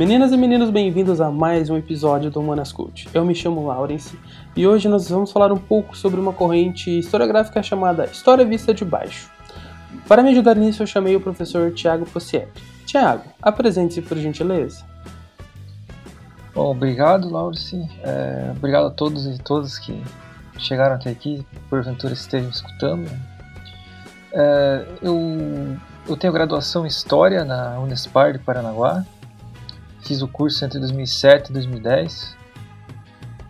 Meninas e meninos, bem-vindos a mais um episódio do Humanas Cult. Eu me chamo Lawrence e hoje nós vamos falar um pouco sobre uma corrente historiográfica chamada História Vista de Baixo. Para me ajudar nisso, eu chamei o professor Tiago Possietti. Tiago, apresente-se por gentileza. Bom, obrigado, Lawrence. É, obrigado a todos e todas que chegaram até aqui, porventura estejam escutando. É, eu, eu tenho graduação em História na Unespar de Paranaguá Fiz o curso entre 2007 e 2010.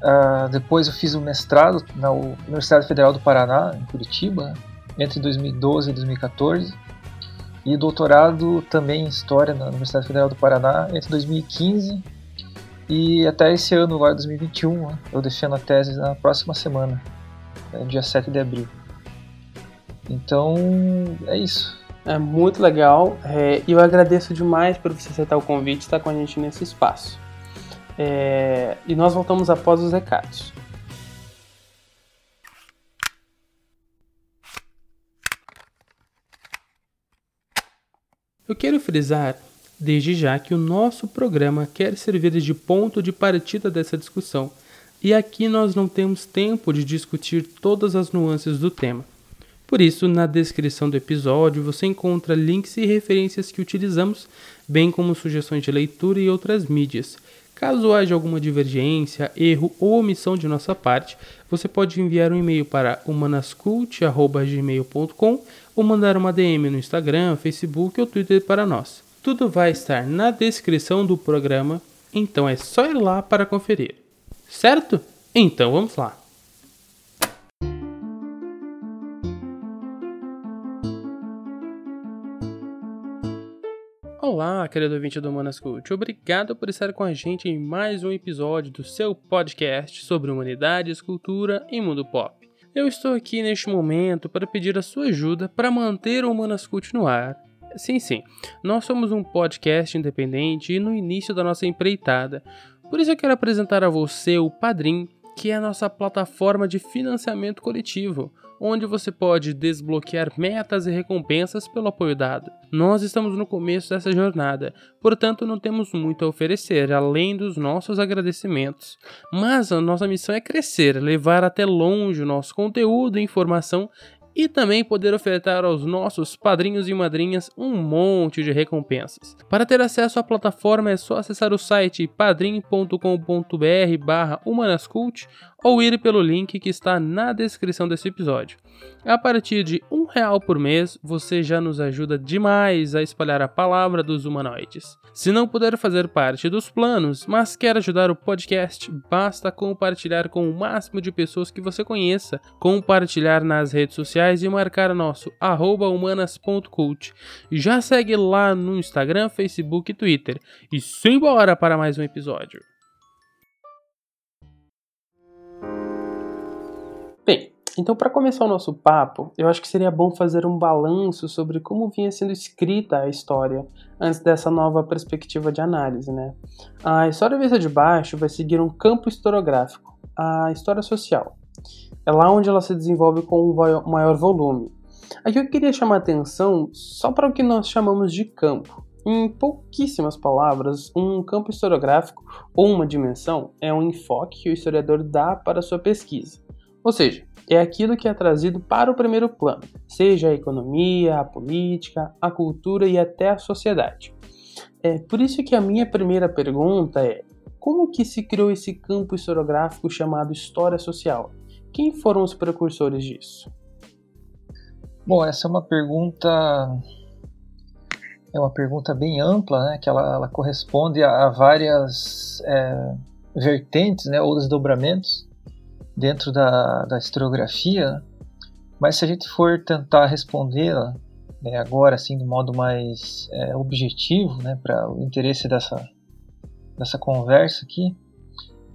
Uh, depois eu fiz o mestrado na Universidade Federal do Paraná, em Curitiba, entre 2012 e 2014. E doutorado também em História na Universidade Federal do Paraná entre 2015 e até esse ano, agora 2021. Né? Eu defendo a tese na próxima semana, né, dia 7 de abril. Então, é isso. É muito legal é, e eu agradeço demais por você aceitar o convite e estar com a gente nesse espaço. É, e nós voltamos após os recados. Eu quero frisar desde já que o nosso programa quer servir de ponto de partida dessa discussão, e aqui nós não temos tempo de discutir todas as nuances do tema. Por isso, na descrição do episódio você encontra links e referências que utilizamos, bem como sugestões de leitura e outras mídias. Caso haja alguma divergência, erro ou omissão de nossa parte, você pode enviar um e-mail para humanascult.gmail.com ou mandar uma DM no Instagram, Facebook ou Twitter para nós. Tudo vai estar na descrição do programa, então é só ir lá para conferir. Certo? Então vamos lá. Olá, querido ouvinte do Humanas Cult. Obrigado por estar com a gente em mais um episódio do seu podcast sobre humanidades, cultura e mundo pop. Eu estou aqui neste momento para pedir a sua ajuda para manter o Humanas Cult no ar. Sim, sim, nós somos um podcast independente e no início da nossa empreitada. Por isso eu quero apresentar a você o Padrim, que é a nossa plataforma de financiamento coletivo onde você pode desbloquear metas e recompensas pelo apoio dado. Nós estamos no começo dessa jornada, portanto não temos muito a oferecer além dos nossos agradecimentos. Mas a nossa missão é crescer, levar até longe o nosso conteúdo e informação e também poder ofertar aos nossos padrinhos e madrinhas um monte de recompensas. Para ter acesso à plataforma é só acessar o site padrim.com.br barra humanascult ou ir pelo link que está na descrição desse episódio. A partir de um real por mês, você já nos ajuda demais a espalhar a palavra dos humanoides. Se não puder fazer parte dos planos, mas quer ajudar o podcast, basta compartilhar com o máximo de pessoas que você conheça, compartilhar nas redes sociais e marcar nosso humanas.cult. Já segue lá no Instagram, Facebook e Twitter. E simbora para mais um episódio. Então para começar o nosso papo, eu acho que seria bom fazer um balanço sobre como vinha sendo escrita a história antes dessa nova perspectiva de análise, né? A história vista de baixo vai seguir um campo historiográfico, a história social. É lá onde ela se desenvolve com um maior volume. Aqui eu queria chamar atenção só para o que nós chamamos de campo. Em pouquíssimas palavras, um campo historiográfico ou uma dimensão é um enfoque que o historiador dá para sua pesquisa. Ou seja, é aquilo que é trazido para o primeiro plano, seja a economia, a política, a cultura e até a sociedade. É por isso que a minha primeira pergunta é: como que se criou esse campo historiográfico chamado história social? Quem foram os precursores disso? Bom, essa é uma pergunta é uma pergunta bem ampla, né? Que ela, ela corresponde a, a várias é, vertentes, né? Ou desdobramentos dentro da, da historiografia, mas se a gente for tentar respondê-la né, agora, assim, de modo mais é, objetivo, né, para o interesse dessa, dessa conversa aqui,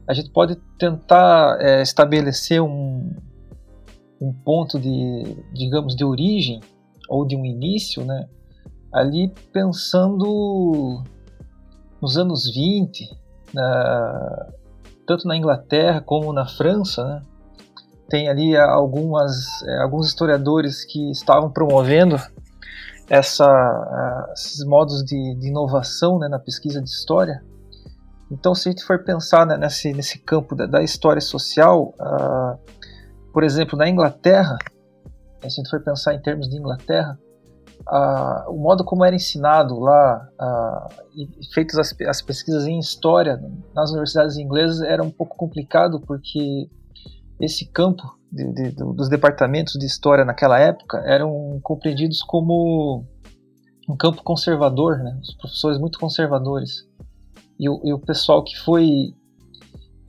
a gente pode tentar é, estabelecer um, um ponto de, digamos, de origem ou de um início, né, ali pensando nos anos 20, na, tanto na Inglaterra como na França, né? tem ali algumas, é, alguns historiadores que estavam promovendo essa, esses modos de, de inovação né, na pesquisa de história. Então, se a gente for pensar né, nesse, nesse campo da, da história social, uh, por exemplo, na Inglaterra, se a gente for pensar em termos de Inglaterra, o modo como era ensinado lá e feitas as, as, pesquisas em história nas universidades inglesas era um pouco complicado porque esse campo de, de, dos departamentos de história naquela época eram compreendidos como um campo conservador, né? os professores muito conservadores. E o, e o pessoal que foi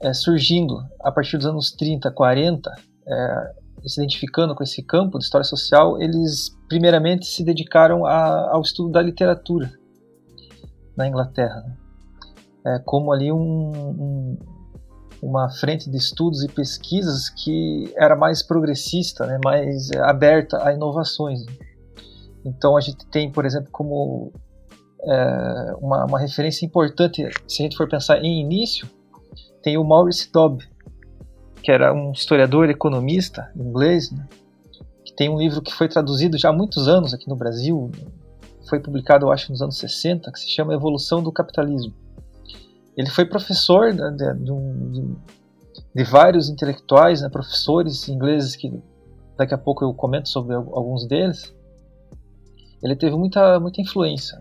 é, surgindo a partir dos anos 30, 40, é, se identificando com esse campo de história social, eles primeiramente se dedicaram a, ao estudo da literatura na Inglaterra, né? é, como ali um, um, uma frente de estudos e pesquisas que era mais progressista, né? mais aberta a inovações. Né? Então a gente tem, por exemplo, como é, uma, uma, referência importante, se a gente for pensar em início, tem o Maurice Dobb, que era um historiador economista inglês, né, tem um livro que foi traduzido já há muitos anos aqui no Brasil, foi publicado, eu acho, nos anos 60, que se chama Evolução do Capitalismo. Ele foi professor né, de, de, de, vários intelectuais, né, professores ingleses, que daqui a pouco eu comento sobre alguns deles. Ele teve muita, muita influência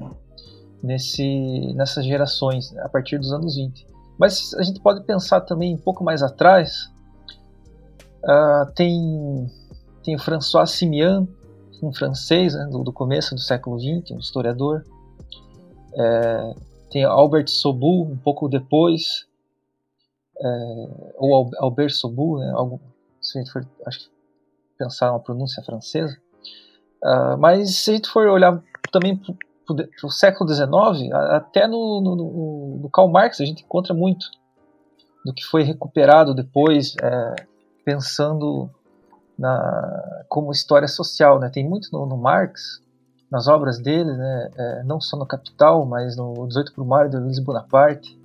nesse, nessas gerações, a partir dos anos 20. Mas a gente pode pensar também um pouco mais atrás, Uh, tem, tem o François Simian, um francês né, do, do, começo do século XX, um historiador. É, tem Albert Sobu, um pouco depois, é, ou Albert Sobu, né, algo, se a gente for acho que pensar uma pronúncia francesa. Uh, mas se a gente for olhar também para o século XIX, até no, no, no, Karl Marx a gente encontra muito do que foi recuperado depois. É, pensando na, como história social. Né? Tem muito no, no Marx, nas obras dele, né? É, não só no Capital, mas no 18 para o Mar de Luiz Bonaparte,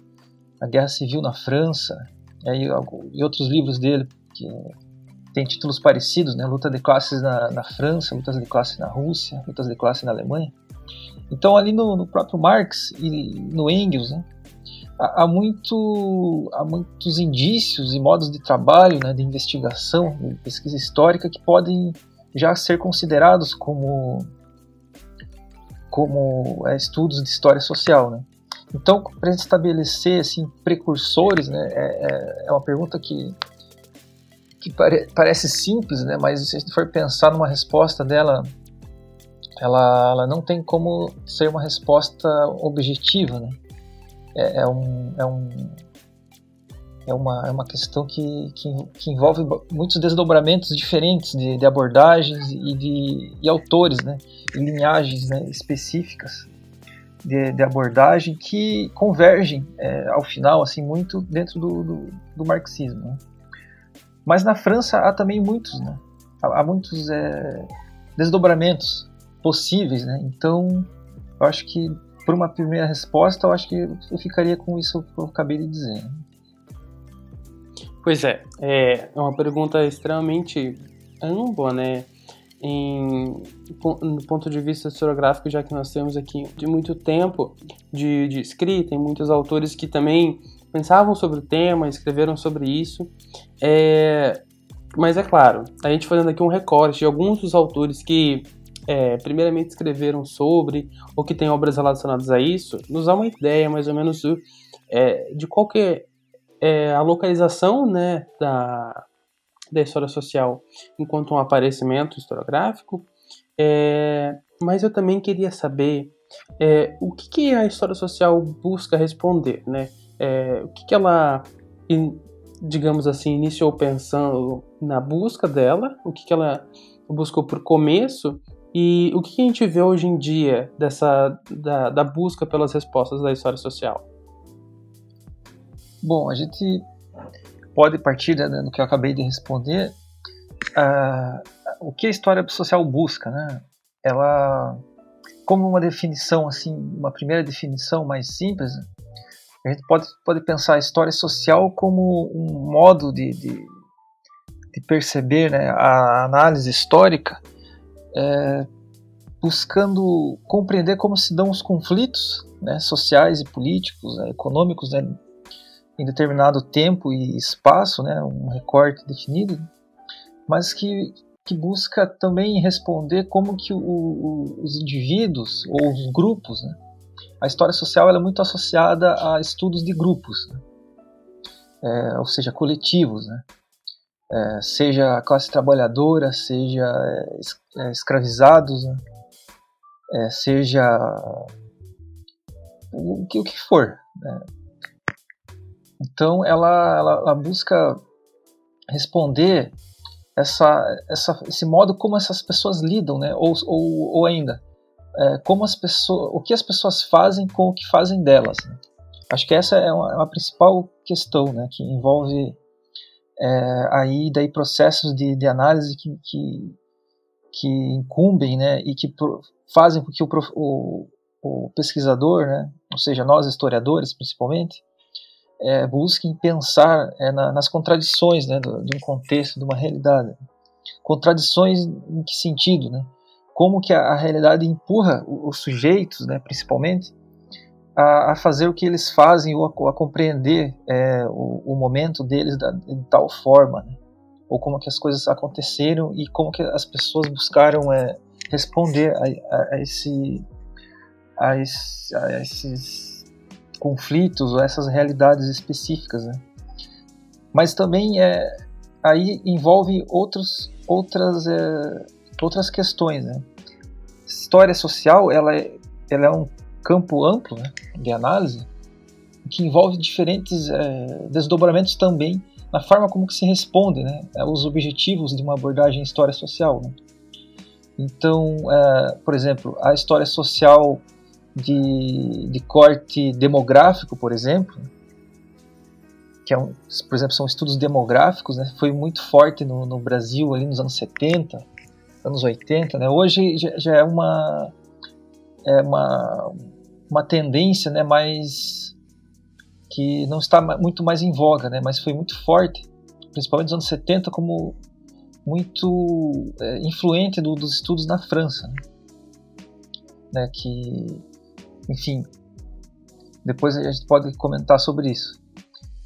a Guerra Civil na França, e, e outros livros dele que tem títulos parecidos, né? Luta de classes na, na França, lutas de classes na Rússia, lutas de classe na Alemanha. Então ali no, no próprio Marx e no Engels, né? Há, muito, há muitos indícios e modos de trabalho, né, de investigação, de pesquisa histórica que podem já ser considerados como como é, estudos de história social, né? Então, para estabelecer assim precursores, né, é, é, é uma pergunta que que pare, parece simples, né? Mas se a gente for pensar numa resposta dela, ela, ela não tem como ser uma resposta objetiva, né? É, é, um, é, um, é, uma, é uma questão que, que, que, envolve muitos desdobramentos diferentes de, de abordagens e de e autores, né? E linhagens né, específicas de, de, abordagem que convergem é, ao final assim muito dentro do, do, do marxismo. Né? Mas na França há também muitos, né? há, muitos é, desdobramentos possíveis, né? Então eu acho que por uma primeira resposta, eu acho que eu ficaria com isso que eu acabei de dizer. Pois é, é uma pergunta extremamente ampla, né? Em, do ponto de vista historiográfico, já que nós temos aqui de muito tempo de, de escrita, tem muitos autores que também pensavam sobre o tema, escreveram sobre isso. É, mas é claro, a gente fazendo aqui um recorte de alguns dos autores que é, primeiramente escreveram sobre ou que tem obras relacionadas a isso, nos dá uma ideia mais ou menos do, é, de qual que é, é a localização né, da, da história social enquanto um aparecimento historiográfico. É, mas eu também queria saber é, o que, que, a história social busca responder, né? É, o que, que ela, digamos assim, iniciou pensando na busca dela, o que, que ela buscou por começo e o que a gente vê hoje em dia dessa da, da busca pelas respostas da história social? Bom, a gente pode partir né, do que eu acabei de responder. Uh, o que a história social busca, né? Ela, como uma definição assim, uma primeira definição mais simples, a gente pode, pode pensar a história social como um modo de, de, de perceber né, a análise histórica é, buscando compreender como se dão os conflitos né, sociais e políticos, né, econômicos né, em determinado tempo e espaço, né, um recorte definido, mas que, que busca também responder como que o, o, os indivíduos ou os grupos, né, a história social é muito associada a estudos de grupos, né, é, ou seja, coletivos, né, é, seja a classe trabalhadora, seja é, é escravizados, né, é, seja o que, o que for. Né? Então ela, ela, ela, busca responder essa, essa, esse modo como essas pessoas lidam, né? ou, ou, ou ainda é, como as pessoas, o que as pessoas fazem com o que fazem delas. Né? Acho que essa é uma, é uma principal questão, né? que envolve é, aí daí processos de, de análise que, que, que incumbem né? e que fazem com que o, o, o pesquisador, né? ou seja, nós historiadores principalmente, é, busquem pensar é, na, nas contradições né, do, de um contexto, de uma realidade. Contradições em que sentido? Né? Como que a, a realidade empurra os, sujeitos, né, principalmente, a, a, fazer o que eles fazem ou a, a compreender é, o, o, momento deles da, de tal forma, né? ou como que as coisas aconteceram e como que as pessoas buscaram é, responder a, a, esse, a, esse, a esses conflitos ou essas realidades específicas, né? Mas também é aí envolve outros, outras é, outras questões, né? História social ela é, ela é um campo amplo né, de análise que envolve diferentes é, desdobramentos também na forma como que se responde né, aos objetivos de uma abordagem história social. Né? Então, é, por exemplo, a história social de, de corte demográfico, por exemplo, que é um, por exemplo, são estudos demográficos, né, foi muito forte no, no Brasil ali nos anos 70, anos 80, né, hoje já, já é uma é uma, uma tendência, né, mais que não está muito mais em voga, né, mas foi muito forte, principalmente nos anos 70, como muito é, influente do, dos estudos na França, né, né que enfim, depois a gente pode comentar sobre isso.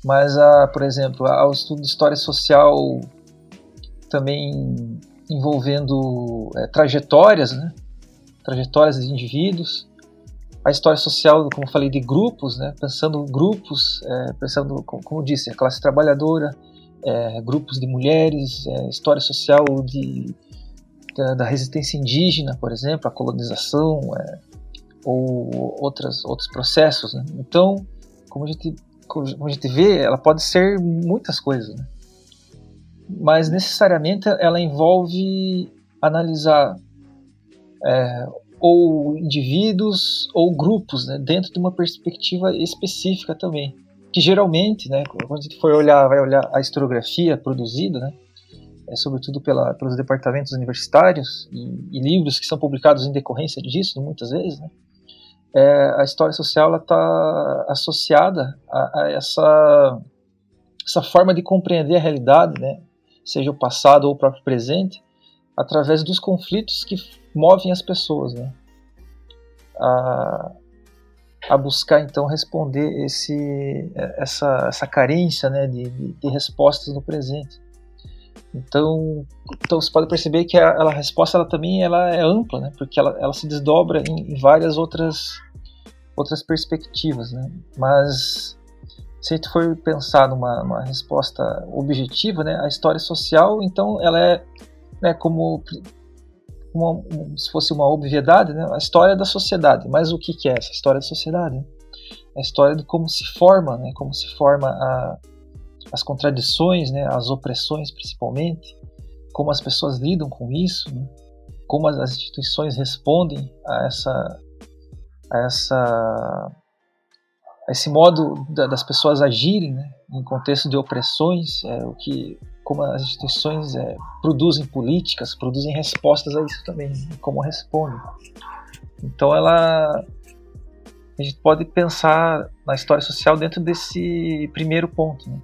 Mas, ah, por exemplo, o estudo de história social também envolvendo é, trajetórias, né? Trajetórias de indivíduos, a história social, como falei, de grupos, né? pensando grupos, é, pensando, como, como disse, a classe trabalhadora, é, grupos de mulheres, é, história social de, da, da, resistência indígena, por exemplo, a colonização, é, ou outras, outros processos. Né? Então, como a, gente, como a gente vê, ela pode ser muitas coisas, né? mas necessariamente ela envolve analisar é, ou indivíduos ou grupos né, dentro de uma perspectiva específica também. Que geralmente, né, quando a gente for olhar, vai olhar a historiografia produzida, né, é, sobretudo pela, pelos departamentos universitários e, e, livros que são publicados em decorrência disso, muitas vezes, né, é, a história social está associada a, a, essa, essa forma de compreender a realidade, né, seja o passado ou o próprio presente, através dos conflitos que movem as pessoas, né, a, a buscar então responder esse, essa, essa carência né, de, de, respostas no presente. Então, então você pode perceber que a, a resposta ela também ela é ampla, né? porque ela, ela se desdobra em, em várias outras outras perspectivas, né? Mas se a gente for pensar numa, numa resposta objetiva, né, a história social, então, ela é né, como, uma, se fosse uma obviedade, né, a história da sociedade. Mas o que, que é essa história da sociedade? É a história de como se forma, né, como se forma a, as contradições, né, as opressões principalmente, como as pessoas lidam com isso, né, como as instituições respondem a essa a essa a esse modo da, das pessoas agirem né, em contexto de opressões, é, o que como as instituições é, produzem políticas, produzem respostas a isso também, como respondem. Então ela a gente pode pensar na história social dentro desse primeiro ponto. Né?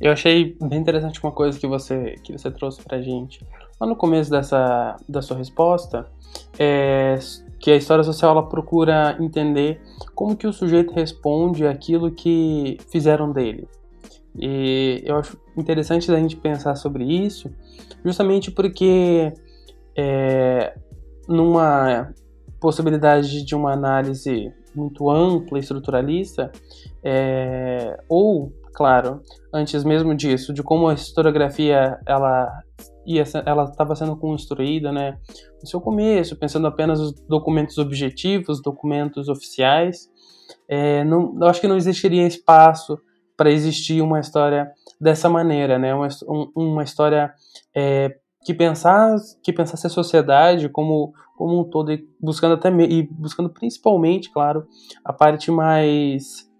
Eu achei bem interessante uma coisa que você que você trouxe para gente lá no começo dessa, da sua resposta, é, que a história social ela procura entender como que o sujeito responde aquilo que fizeram dele. E eu acho interessante a gente pensar sobre isso, justamente porque é, numa possibilidade de uma análise muito ampla, estruturalista, é, ou, claro, antes mesmo disso, de como a historiografia ela ela estava sendo construída, né, no seu começo, pensando apenas os documentos objetivos, documentos oficiais, é, não, eu acho que não existiria espaço para existir uma história dessa maneira, né, uma, uma história é, que pensasse, que pensasse a sociedade como, como um todo e buscando até e buscando principalmente, claro, a parte mais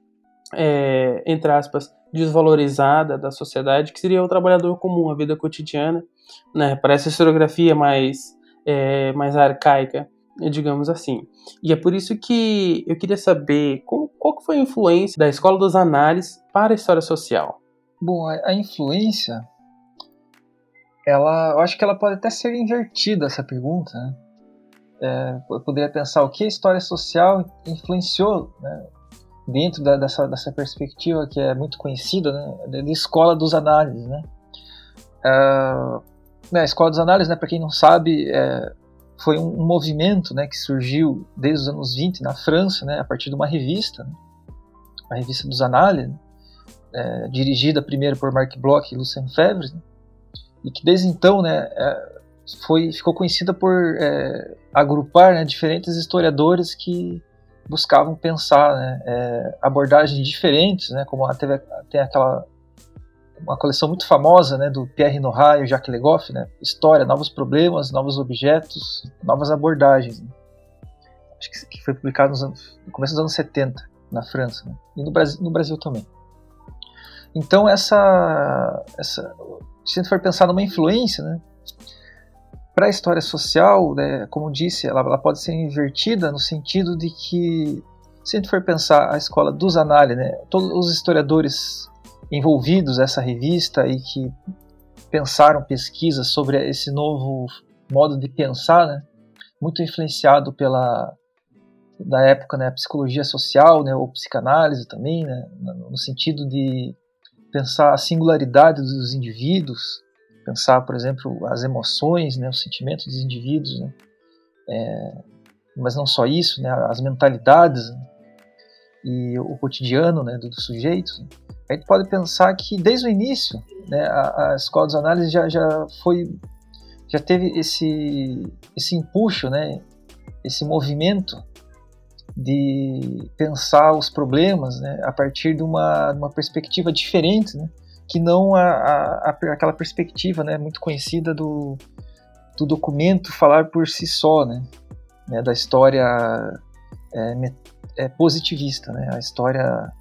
é, entre aspas desvalorizada da sociedade, que seria o trabalhador comum, a vida cotidiana, né? Parece historiografia mais é, mais arcaica, digamos assim. E é por isso que eu queria saber qual, foi a influência da Escola dos Análises para a história social. Bom, a, a influência ela, eu acho que ela pode até ser invertida essa pergunta. Né? É, eu poderia pensar o que a história social influenciou né, dentro da, dessa, dessa perspectiva que é muito conhecida, né, da escola dos análises. Né? É, né, a escola dos análises, né, para quem não sabe, é, foi um, um, movimento né, que surgiu desde os anos 20 na França, né, a partir de uma revista, né, a revista dos análises, é, dirigida primeiro por Marc Bloch e Lucien Febvre, né, e que desde então né, é, foi, ficou conhecida por é, agrupar né, diferentes historiadores que buscavam pensar né, é, abordagens diferentes, né, como teve, tem aquela uma coleção muito famosa né, do Pierre Nora e Jacques Legoff, né, História, Novos Problemas, Novos Objetos, Novas Abordagens. Né. Acho que foi publicado anos, no começo dos anos 70, na França, né, e no Brasil, no Brasil também. Então, essa, essa, se a gente for pensar numa influência, né, para a história social, né, como disse, ela, ela, pode ser invertida no sentido de que, se a gente for pensar a escola dos análises, né, todos os historiadores envolvidos nessa revista e que pensaram pesquisas sobre esse novo modo de pensar, né, muito influenciado pela da época, né, a psicologia social, né, ou psicanálise também, né, no sentido de pensar a singularidade dos indivíduos, pensar, por exemplo, as emoções, né, os sentimentos dos indivíduos, né, é, mas não só isso, né, as mentalidades né, e o cotidiano né, do, do sujeito. Né. A gente pode pensar que desde o início, né, a, a escola dos análises já, já foi, já teve esse esse empuxo, né, esse movimento de pensar os problemas né, a partir de uma, de uma perspectiva diferente, né, que não a, a, a, aquela perspectiva né, muito conhecida do, do documento falar por si só, né, né da história é, é, positivista, né, a história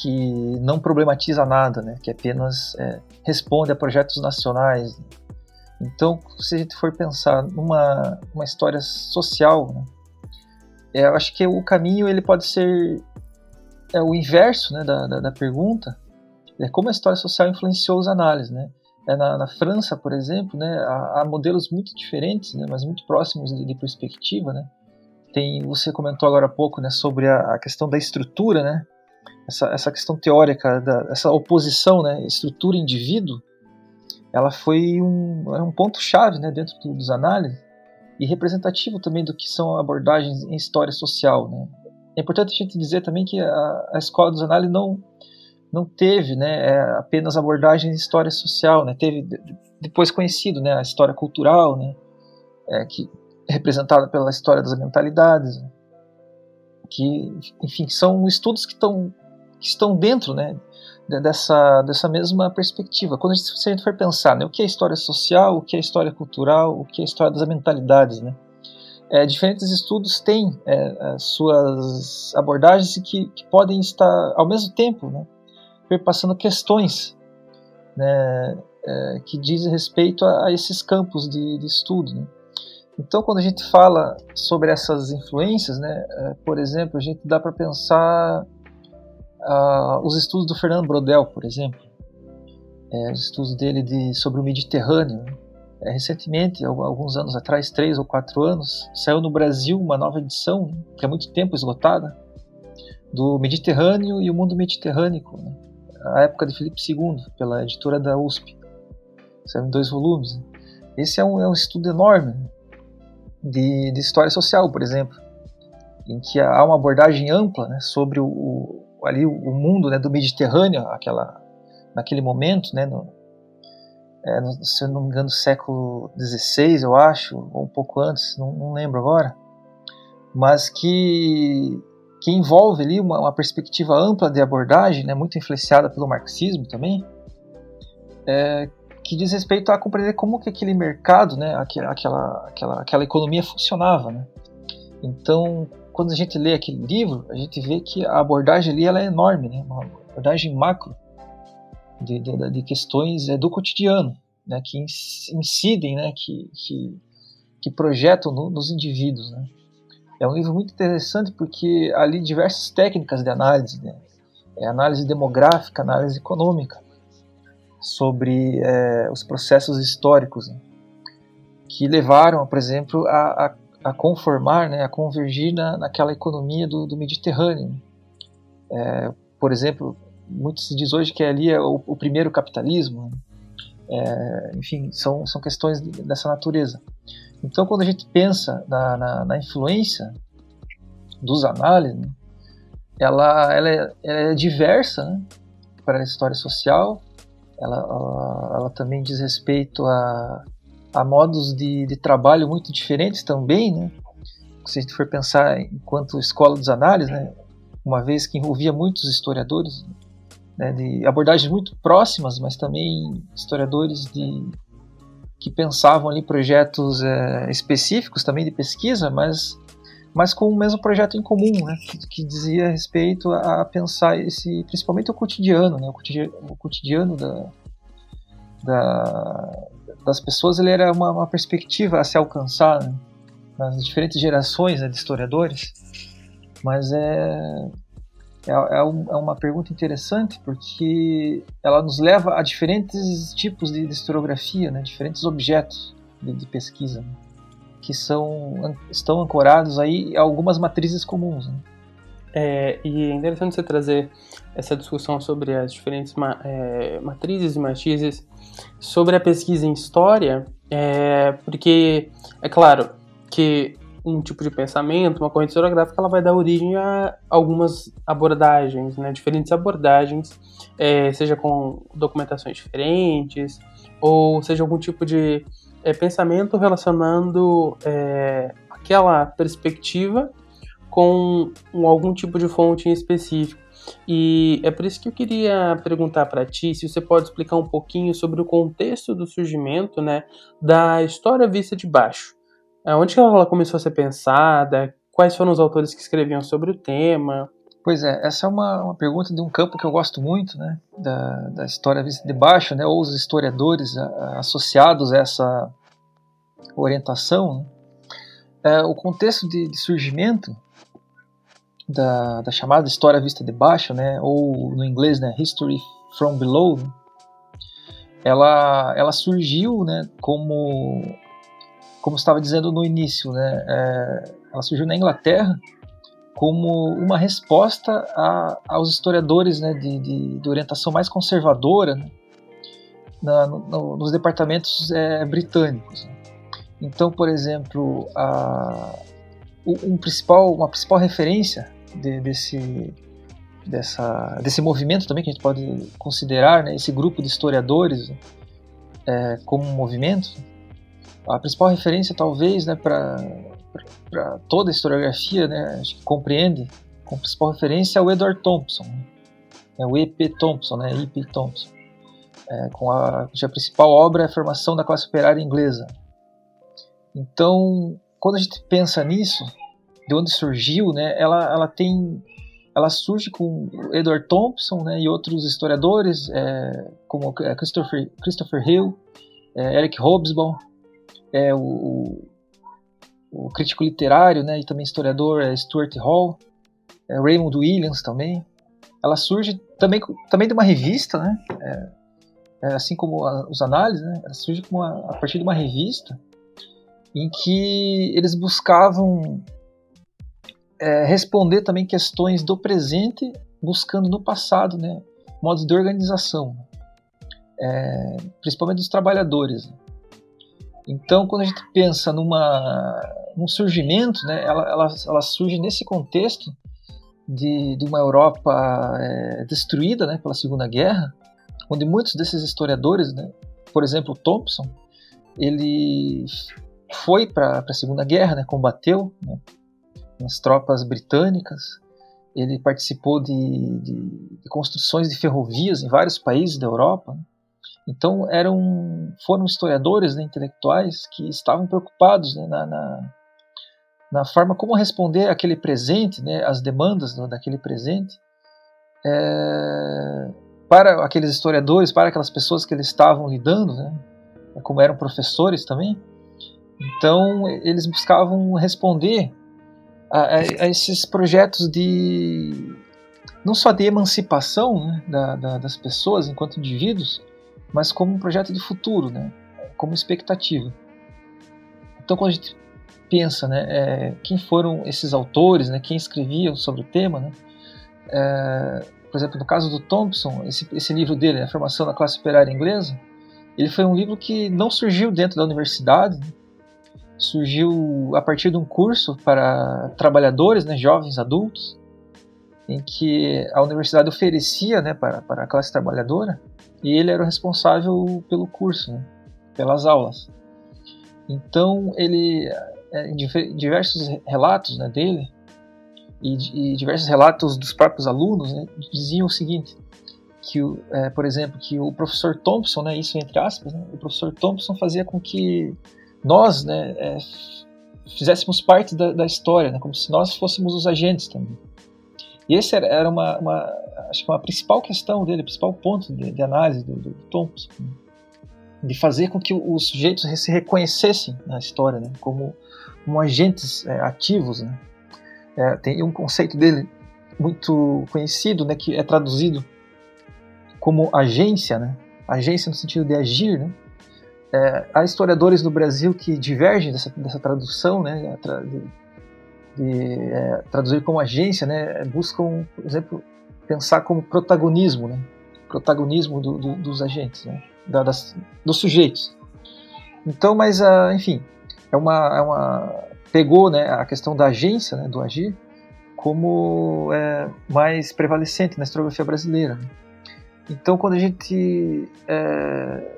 que não problematiza nada, né, que apenas é, responde a projetos nacionais. Então, se a gente for pensar numa uma história social, né, é, eu acho que o caminho ele pode ser é o inverso né, da, da, da pergunta, é como a história social influenciou os análises, né? É na, na, França, por exemplo, né, há, há, modelos muito diferentes, né, mas muito próximos de, de, perspectiva, né? Tem, você comentou agora há pouco, né, sobre a, a questão da estrutura, né? Essa, essa questão teórica, da, essa oposição, né, estrutura-indivíduo, ela foi um, é um ponto chave, né, dentro do, dos análises, e representativo também do que são abordagens em história social. Né? É importante a gente dizer também que a, a escola dos análises não não teve né, é, apenas abordagens em história social, né? teve depois conhecido né, a história cultural, né, é, que representada pela história das mentalidades, que enfim são estudos que estão que estão dentro né, dessa, dessa mesma perspectiva. Quando a gente, se a gente for pensar né, o que é história social, o que é história cultural, o que é história das mentalidades, né? É, diferentes estudos têm é, suas abordagens que, que, podem estar ao mesmo tempo né, perpassando questões né, é, que dizem respeito a, a, esses campos de, de estudo. Né. Então, quando a gente fala sobre essas influências, né, é, por exemplo, a gente dá para pensar uh, os estudos do Fernando Brodel, por exemplo, é, os estudos dele de, sobre o Mediterrâneo, né? é, recentemente, alguns anos atrás, três ou quatro anos, saiu no Brasil uma nova edição, que há muito tempo esgotada, do Mediterrâneo e o Mundo Mediterrâneo, né? a época de Felipe II, pela editora da USP. Saiu em dois volumes. Esse é um, é um estudo enorme de, de, história social, por exemplo, em que há uma abordagem ampla né, sobre o, ali o mundo né, do Mediterrâneo, aquela, naquele momento, né, no, é, no, se eu não me engano, século XVI, eu acho, ou um pouco antes, não, não lembro agora, mas que, que envolve ali uma, uma, perspectiva ampla de abordagem, né, muito influenciada pelo marxismo também, é, que diz respeito a compreender como que aquele mercado, né, aquela, aquela, aquela economia funcionava. Né? Então, quando a gente lê aquele livro, a gente vê que a abordagem ali ela é enorme, né? uma abordagem macro de, de, de questões é, do cotidiano, né, que incidem, né, que, que, que projetam no, nos indivíduos. Né. É um livro muito interessante porque ali diversas técnicas de análise, né, é análise demográfica, análise econômica, sobre é, os processos históricos né, que levaram, por exemplo, a, a, a conformar, né, a convergir na, naquela economia do, do Mediterrâneo. É, por exemplo, muito se diz hoje que ali é o, o primeiro capitalismo. É, enfim, são, são questões dessa natureza. Então, quando a gente pensa na, na, na influência dos análises, né, ela, ela, é, ela é diversa né, para a história social, ela, ela, ela, também diz respeito a, a modos de, de trabalho muito diferentes também, né? Se a gente for pensar enquanto escola dos análises, né? uma vez que envolvia muitos historiadores, né, de abordagens muito próximas, mas também historiadores de, que pensavam ali projetos é, específicos também de pesquisa, mas, mas com o mesmo projeto em comum, né, que, que dizia respeito a, pensar esse, principalmente o cotidiano, né, o cotidiano, o cotidiano da, da, das pessoas, ele era uma, uma perspectiva a se alcançar né, nas diferentes gerações né, de historiadores, mas é é, é, um, é, uma pergunta interessante porque ela nos leva a diferentes tipos de, de historiografia, né? diferentes objetos de, de pesquisa, né? que são, estão ancorados aí em algumas matrizes comuns. Né? É, e é interessante você trazer essa discussão sobre as diferentes ma é, matrizes e matizes sobre a pesquisa em história, é, porque é claro que um tipo de pensamento, uma corrente historiográfica, ela vai dar origem a algumas abordagens, né, diferentes abordagens, é, seja com documentações diferentes, ou seja algum tipo de é, pensamento relacionando é, aquela perspectiva com um, algum tipo de fonte em específico. E é por isso que eu queria perguntar para ti se você pode explicar um pouquinho sobre o contexto do surgimento né, da história vista de baixo. É, onde ela começou a ser pensada? Quais foram os autores que escreviam sobre o tema? Pois é, essa é uma, uma pergunta de um campo que eu gosto muito, né, da, da história vista de baixo, né, ou os historiadores associados a essa orientação. Né. É, o contexto de, de surgimento da, da, chamada história vista de baixo, né, ou no inglês, né, history from below, ela, ela surgiu, né, como como estava dizendo no início, né, é, ela surgiu na Inglaterra como uma resposta a, aos historiadores né, de, de, de, orientação mais conservadora né, na, no, nos departamentos é, britânicos. Então, por exemplo, a, um principal, uma principal referência de, desse, dessa, desse movimento também que a gente pode considerar, né, esse grupo de historiadores é, como um movimento, a principal referência talvez né, para toda a historiografia, né, acho que compreende, com principal referência é o Edward Thompson, né, o E.P. Thompson, né, E.P. Thompson, é, com a cuja principal obra é a formação da classe operária inglesa. Então, quando a gente pensa nisso, de onde surgiu, né, ela, ela tem ela surge com Edward Thompson né, e outros historiadores, é, como é, Christopher, Christopher Hill, é, Eric Hobsbawm, é o, o, crítico literário né, e também historiador é Stuart Hall, é Raymond Williams também. Ela surge também, também de uma revista, né, é, assim como a, os análises, né, ela surge uma, a partir de uma revista em que eles buscavam é, responder também questões do presente, buscando no passado, né, modos de organização, é, principalmente dos trabalhadores. Então, quando a gente pensa numa, num surgimento, né, ela, ela, ela surge nesse contexto de, de uma Europa é, destruída né, pela Segunda Guerra, onde muitos desses historiadores, né, por exemplo, Thompson, ele foi para a Segunda Guerra, né, combateu né, nas tropas britânicas, ele participou de, de, de, construções de ferrovias em vários países da Europa. Né. Então eram, foram historiadores né, intelectuais que estavam preocupados né, na, na, na, forma como responder aquele presente, né, as demandas daquele presente, é, para aqueles historiadores, para aquelas pessoas que eles estavam lidando, né, como eram professores também, então eles buscavam responder a, a, a esses projetos de não só de emancipação né, da, da, das pessoas enquanto indivíduos, mas como um projeto de futuro, né, como expectativa. Então quando a gente pensa, né, é, quem foram esses autores, né, quem escreviam sobre o tema, né, é, por exemplo, no caso do Thompson, esse, esse livro dele, A Formação da Classe Operária Inglesa, ele foi um livro que não surgiu dentro da universidade, surgiu a partir de um curso para trabalhadores, né, jovens adultos, em que a universidade oferecia né, para, para a classe trabalhadora e ele era o responsável pelo curso, né, pelas aulas. Então, ele, é, em diversos relatos né, dele, e, e diversos relatos dos próprios alunos né, diziam o seguinte, que, é, por exemplo, que o professor Thompson, né, isso entre aspas, né, o professor Thompson fazia com que nós né, é, fizéssemos parte da, da história, né, como se nós fôssemos os agentes também. E esse era, era uma, uma, acho que uma principal questão dele, principal ponto de, de análise do, do, Thompson, de fazer com que os sujeitos se reconhecessem na história, né, como, como agentes é, ativos, né, é, tem um conceito dele muito conhecido, né, que é traduzido como agência, né? Agência no sentido de agir, né? É, há historiadores no Brasil que divergem dessa, dessa tradução, né? De, de é, traduzir como agência, né? Buscam, por exemplo, pensar como protagonismo, né? Protagonismo do, do, dos agentes, né? Da, das, dos sujeitos. Então, mas, uh, enfim, é uma, é uma pegou né, a questão da agência, né, do agir, como é, mais prevalecente na historiografia brasileira. Então, quando a gente é,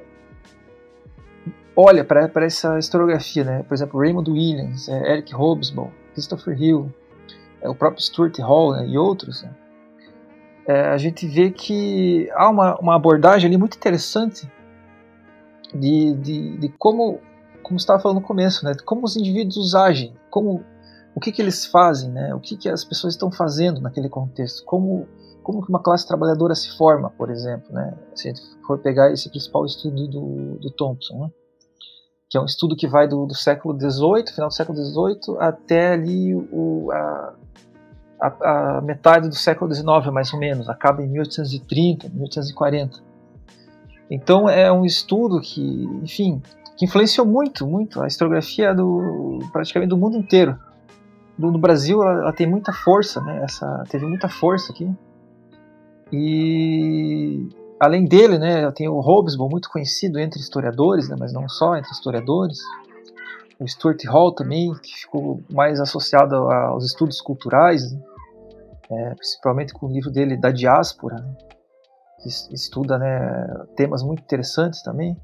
olha para essa historiografia, né, por exemplo, Raymond Williams, é, Eric Hobsbawm, Christopher Hill, é, o próprio Stuart Hall né, e outros, né, é, a gente vê que há uma, uma abordagem ali muito interessante de, de, de como como estava falando no começo, né? Como os indivíduos agem, como o que, que eles fazem, né? O que, que as pessoas estão fazendo naquele contexto, como como que uma classe trabalhadora se forma, por exemplo, né? Se a gente for pegar esse principal estudo do, do Thompson, né? Que é um estudo que vai do, do século XVIII, final do século XVIII, até ali o, a, a, a, metade do século XIX, mais ou menos, acaba em 1830, 1840. Então é um estudo que, enfim, que influenciou muito, muito a historiografia do praticamente do mundo inteiro. Do, do Brasil, ela, ela, tem muita força, né? Essa teve muita força aqui. E além dele, né, tem o Hobsbawm, muito conhecido entre historiadores, né, mas não só entre historiadores. O Stuart Hall também, que ficou mais associado aos estudos culturais, né, é, principalmente com o livro dele da diáspora, né, que estuda né, temas muito interessantes também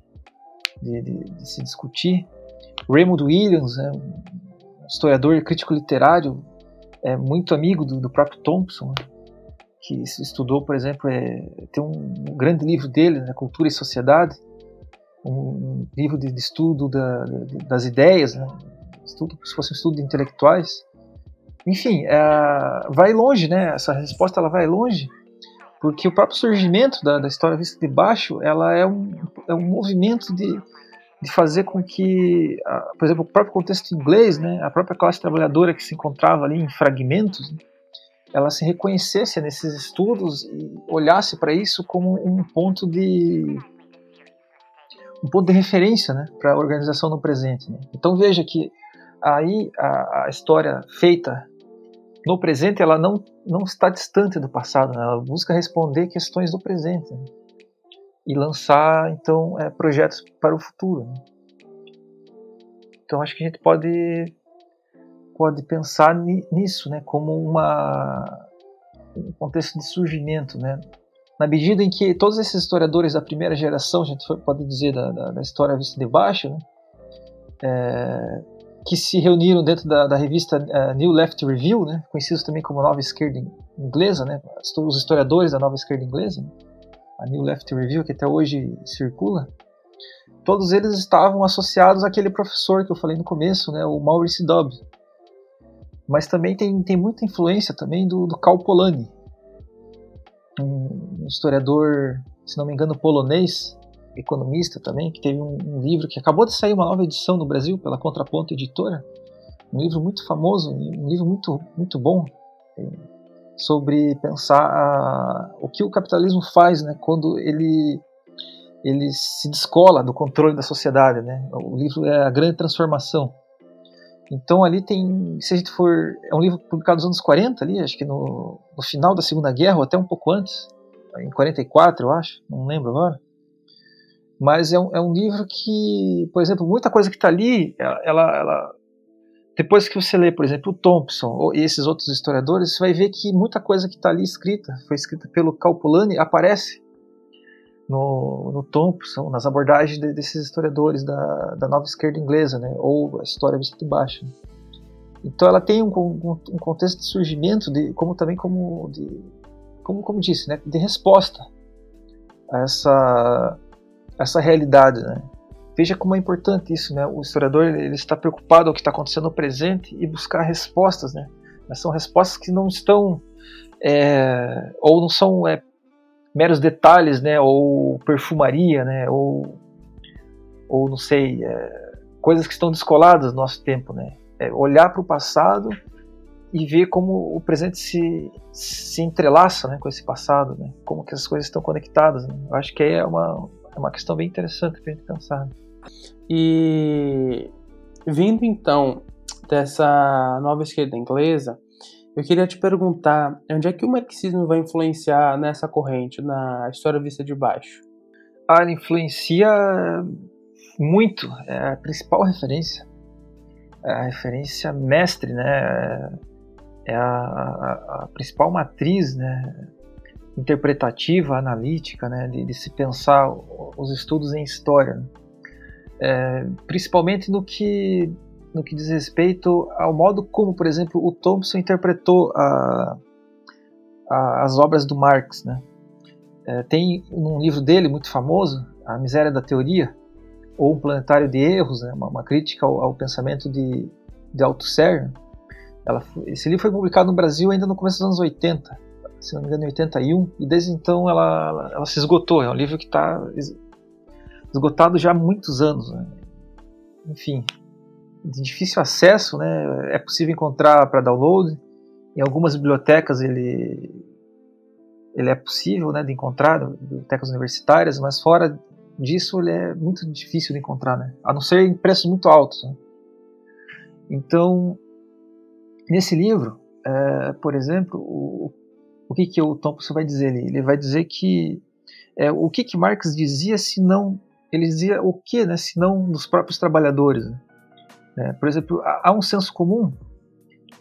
de, de, de se discutir. Raymond Williams, né, um historiador e crítico literário, é muito amigo do, do próprio Thompson, né, que estudou, por exemplo, é, tem um, grande livro dele, né, Cultura e Sociedade, um, livro de, de estudo da, de, das ideias, né, estudo, se fosse um estudo de intelectuais. Enfim, é, vai longe, né? Essa resposta ela vai longe porque o próprio surgimento da, da história vista de baixo ela é um, é um movimento de, de fazer com que, por exemplo, o próprio contexto inglês, né, a própria classe trabalhadora que se encontrava ali em fragmentos, né, ela se reconhecesse nesses estudos e olhasse para isso como um ponto de, um ponto de referência né, para a organização no presente. Né? Então veja que aí a, a, história feita no presente ela não, não está distante do passado, né? ela busca responder questões do presente né? e lançar então é, projetos para o futuro. Né? Então acho que a gente pode pode pensar nisso, né, como uma um contexto de surgimento, né, na medida em que todos esses historiadores da primeira geração, a gente pode dizer da, da, da história vista de baixo, né, é, que se reuniram dentro da, da revista uh, New Left Review, né, conhecidos também como Nova Esquerda Inglesa, né, os historiadores da Nova Esquerda Inglesa, né, a New Left Review, que até hoje circula, todos eles estavam associados àquele professor que eu falei no começo, né, o Maurice Dobb. Mas também tem, tem muita influência também do, do Karl Polanyi, um historiador, se não me engano, polonês, economista também, que teve um, um, livro que acabou de sair uma nova edição no Brasil pela Contraponto Editora, um livro muito famoso, um livro muito muito bom é, sobre pensar a, o que o capitalismo faz, né, quando ele ele se descola do controle da sociedade, né? O livro é a grande transformação. Então ali tem, se a gente for, é um livro publicado nos anos 40 ali, acho que no, no final da Segunda Guerra ou até um pouco antes, em 44 eu acho, não lembro agora. Mas é um, é um livro que, por exemplo, muita coisa que está ali, ela, ela, depois que você lê, por exemplo, o Thompson e esses outros historiadores, você vai ver que muita coisa que está ali escrita, foi escrita pelo Calpulani, aparece no, no Thompson, nas abordagens de, desses historiadores da, da nova esquerda inglesa, né, ou a história vista de baixo. Então ela tem um, um, um, contexto de surgimento, de, como também como, de, como, como disse, né, de resposta a essa, essa realidade. Né. Veja como é importante isso, né? O historiador ele está preocupado com o que está acontecendo no presente e buscar respostas, né? Mas são respostas que não estão é, ou não são é, meros detalhes, né, ou perfumaria, né, ou, ou não sei, é, coisas que estão descoladas do nosso tempo, né. É olhar para o passado e ver como o presente se, se entrelaça né, com esse passado, né, como que essas coisas estão conectadas. Né. Eu acho que é uma, é uma questão bem interessante para a gente pensar. E vindo então dessa nova esquerda inglesa, eu queria te perguntar, onde é que o marxismo vai influenciar nessa corrente, na história vista de baixo? Ah, ele influencia muito, é a principal referência, é a referência mestre, né? É a, a, a principal matriz, né? interpretativa, analítica, né? De, de se pensar os estudos em história, né? é, principalmente no que no que diz respeito ao modo como, por exemplo, o Thompson interpretou a, a, as obras do Marx. Né? É, tem um livro dele muito famoso, A Miséria da Teoria, ou Um Planetário de Erros, né? uma, uma, crítica ao, ao, pensamento de, de Althusser. Ela, esse livro foi publicado no Brasil ainda no começo dos anos 80, se não me engano em 81, e desde então ela, ela, ela se esgotou. É um livro que está esgotado já há muitos anos. Né? Enfim, de difícil acesso, né? É possível encontrar para download. Em algumas bibliotecas ele ele é possível, né, de encontrar, bibliotecas universitárias, mas fora disso ele é muito difícil de encontrar, né? A não ser em preços muito altos. Né? Então, nesse livro, é, por exemplo, o, o que que o Thompson vai dizer ali? Ele vai dizer que é, o que que Marx dizia se não ele dizia o que, né, se não dos próprios trabalhadores. Né? É, por exemplo, há um senso comum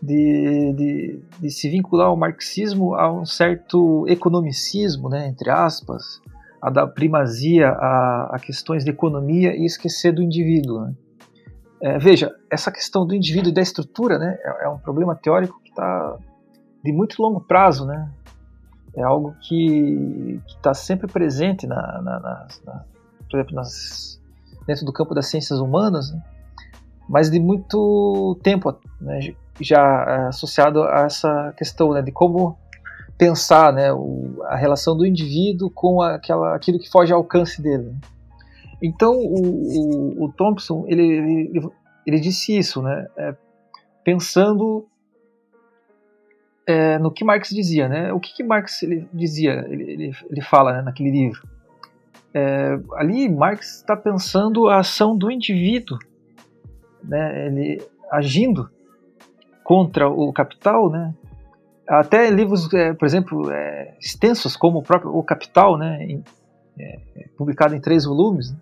de, de, de, se vincular ao marxismo a um certo economicismo, né, entre aspas, a dar primazia a, a questões de economia e esquecer do indivíduo. Né. É, veja, essa questão do indivíduo e da estrutura né, é, é um problema teórico que está de muito longo prazo. Né, é algo que está sempre presente, na, na, na, na, por exemplo, nas, dentro do campo das ciências humanas. Né, mas de muito tempo né, já é, associado a essa questão né, de como pensar né, o, a relação do indivíduo com aquela, aquilo que foge ao alcance dele. Então o, o, o Thompson ele, ele, ele, disse isso, né, é, pensando é, no que Marx dizia, né? O que, que Marx ele dizia? Ele, ele, ele fala né, naquele livro é, ali Marx está pensando a ação do indivíduo, né, ele agindo contra o capital, né, até livros, é, por exemplo, é, extensos como o próprio O Capital, né, em, é, publicado em três volumes, né,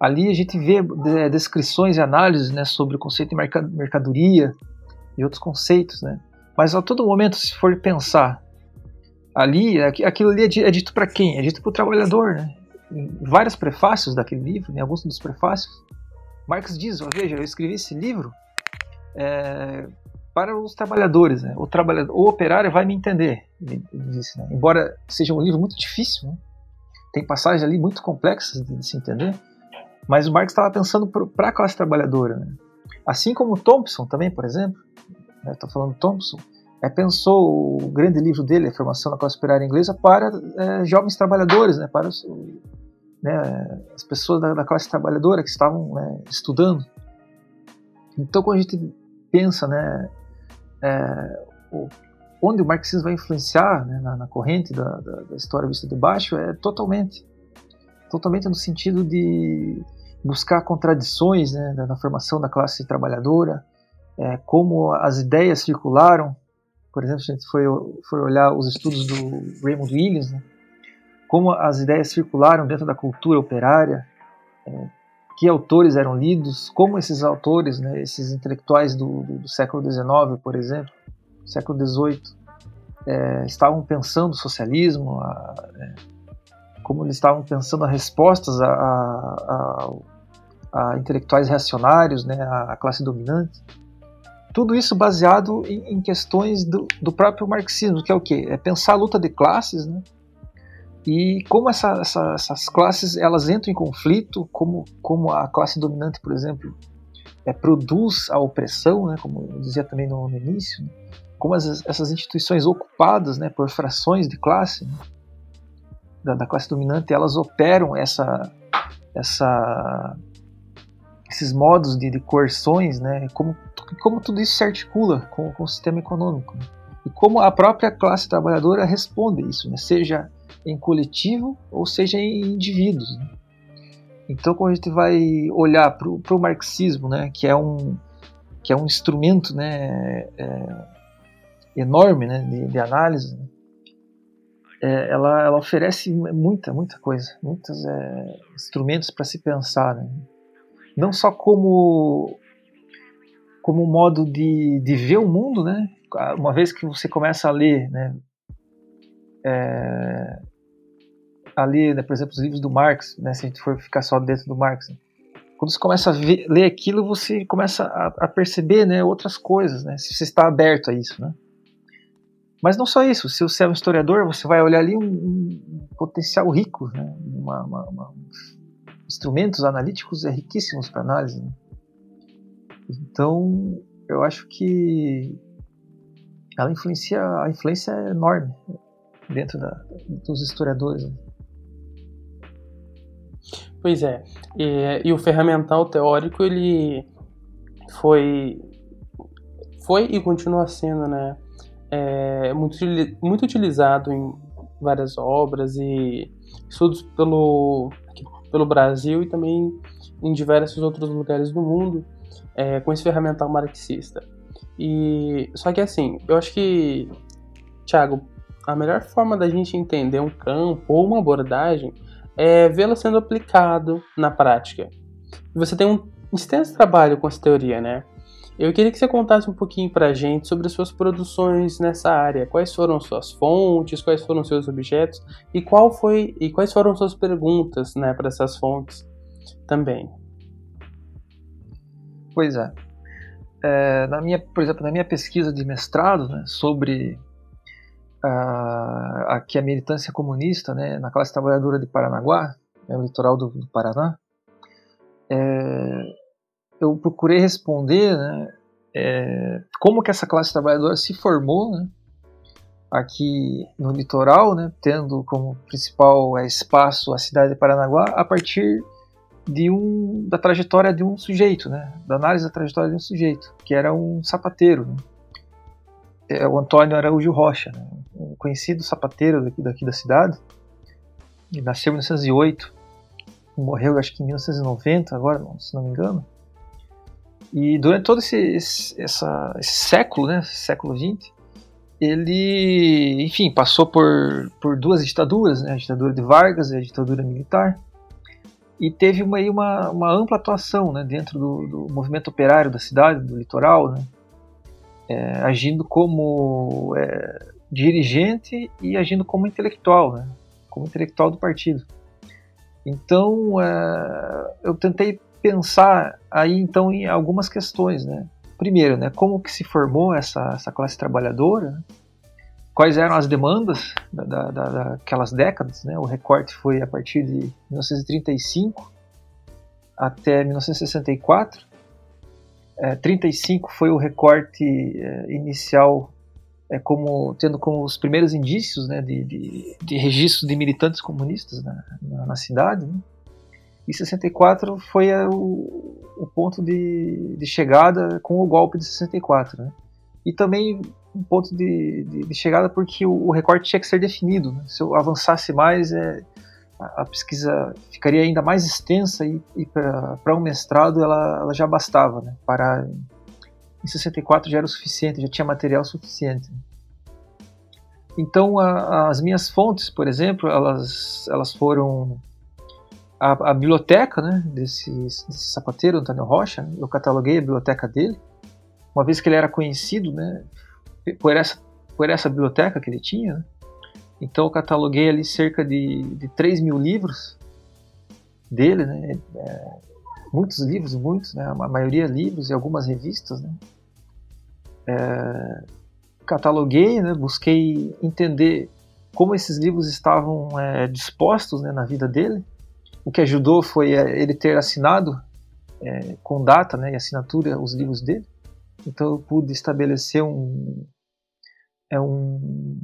ali a gente vê é, descrições e análises né, sobre o conceito de mercadoria e outros conceitos, né, mas a todo momento, se for pensar ali, aquilo ali é dito para quem? É dito para o trabalhador, né? Em vários prefácios daquele livro, em alguns dos prefácios, Marx diz: veja, eu escrevi esse livro é, para os trabalhadores, né? o, trabalhador, o operário vai me entender. Ele disse, né? Embora seja um livro muito difícil, né? tem passagens ali muito complexas de, de se entender, mas o Marx estava pensando para a classe trabalhadora. Né? Assim como Thompson também, por exemplo, estou né? falando Thompson, é, pensou o grande livro dele, A Formação da Classe Operária Inglesa, para é, jovens trabalhadores, né? para os, né, as pessoas da, da, classe trabalhadora que estavam né, estudando. Então, quando a gente pensa né, é, o, onde o marxismo vai influenciar né, na, na, corrente da, da, da, história vista de baixo é totalmente, totalmente no sentido de buscar contradições né, na, na formação da classe trabalhadora, é, como as ideias circularam. Por exemplo, se a gente for olhar os estudos do Raymond Williams, né, como as ideias circularam dentro da cultura operária, é, que autores eram lidos, como esses autores, né, esses intelectuais do, do, do século XIX, por exemplo, século XVIII, é, estavam pensando o socialismo, a, é, como eles estavam pensando as respostas a, a, a, intelectuais reacionários, né, a, classe dominante. Tudo isso baseado em, em questões do, do, próprio marxismo, que é o quê? É pensar a luta de classes, né, e como essa, essa, essas classes elas entram em conflito, como, como a classe dominante, por exemplo, é, produz a opressão, né, como eu dizia também no, no início, né, como as, essas instituições ocupadas né, por frações de classe, né, da, da, classe dominante, elas operam essa, essa, esses modos de, de coerções, né, como, como tudo isso se articula com, com o sistema econômico. Né, e como a própria classe trabalhadora responde isso, né, seja em coletivo ou seja em indivíduos. Né? Então, quando a gente vai olhar para o marxismo, né, que é um que é um instrumento, né, é, enorme, né, de, de análise, né, é, ela, ela oferece muita, muita coisa, muitos é, instrumentos para se pensar, né? não só como como modo de, de ver o mundo, né? Uma vez que você começa a ler, né, é, ali, né, por exemplo, os livros do Marx, né, se a gente for ficar só dentro do Marx, né, quando você começa a ver, ler aquilo, você começa a, a, perceber né, outras coisas, né, se você está aberto a isso. Né. Mas não só isso, se você é um historiador, você vai olhar ali um, um potencial rico, né, uma, uma, uma, instrumentos analíticos é riquíssimos para análise. Né. Então, eu acho que ela influencia, a influência é enorme dentro da, dos historiadores. Né? Pois é. E, e, o ferramental teórico ele foi foi e continua sendo, né, é, muito muito utilizado em várias obras e estudos pelo pelo Brasil e também em diversos outros lugares do mundo é, com esse ferramental marxista. E só que assim, eu acho que Thiago, a melhor forma da gente entender um campo ou uma abordagem é vê-lo sendo aplicado na prática. Você tem um extenso trabalho com essa teoria, né? Eu queria que você contasse um pouquinho pra gente sobre as suas produções nessa área. Quais foram suas fontes, quais foram seus objetos e qual foi e quais foram suas perguntas, né, para essas fontes também. Pois é. é. na minha, por exemplo, na minha pesquisa de mestrado né, sobre a, aqui a militância comunista né, na classe trabalhadora de Paranaguá, né, no litoral do, do Paraná, é, eu procurei responder né, é, como que essa classe trabalhadora se formou né, aqui no litoral, né, tendo como principal é, espaço a cidade de Paranaguá, a partir de um, da trajetória de um sujeito, né, da análise da trajetória de um sujeito, que era um sapateiro. Né, é o Antônio Araújo Rocha, né? um conhecido sapateiro daqui, daqui da cidade. Ele nasceu em 1908 morreu acho que em 1990, agora, se não me engano. E durante todo esse, esse, esse século, né, século XX, ele, enfim, passou por, por duas ditaduras, né, a ditadura de Vargas e a ditadura militar, e teve uma, uma, uma ampla atuação né, dentro do, do, movimento operário da cidade, do litoral, né, é, agindo como é, dirigente e agindo como intelectual, né, como intelectual do partido. Então, é, eu tentei pensar aí então em algumas questões, né? Primeiro, né, como que se formou essa, essa classe trabalhadora? Né? Quais eram as demandas da, da, da, daquelas décadas? Né? O recorte foi a partir de 1935 até 1964. É, 35 foi o recorte é, inicial é, como tendo como os primeiros indícios né, de, de, de registro de militantes comunistas na, na, na cidade. Né? E 64 foi o, o ponto de, de, chegada com o golpe de 64. Né? E também um ponto de, de, de chegada porque o, o, recorte tinha que ser definido. Né? Se eu avançasse mais, é, a, pesquisa ficaria ainda mais extensa e, e para um mestrado ela, ela já bastava. Né? Para, em 64 já era o suficiente, já tinha material suficiente. Então a, as minhas fontes, por exemplo, elas, elas foram a, a biblioteca né, desse, desse, sapateiro, Antônio Rocha, eu cataloguei a biblioteca dele, uma vez que ele era conhecido né, por, essa, por essa biblioteca que ele tinha. Né, então eu cataloguei ali cerca de, de 3 mil livros dele, né, é, muitos livros, muitos, né, a maioria livros e algumas revistas. Né, é, cataloguei, né, busquei entender como esses livros estavam é, dispostos né, na vida dele. O que ajudou foi é, ele ter assinado é, com data né, e assinatura os livros dele. Então eu pude estabelecer um, é um,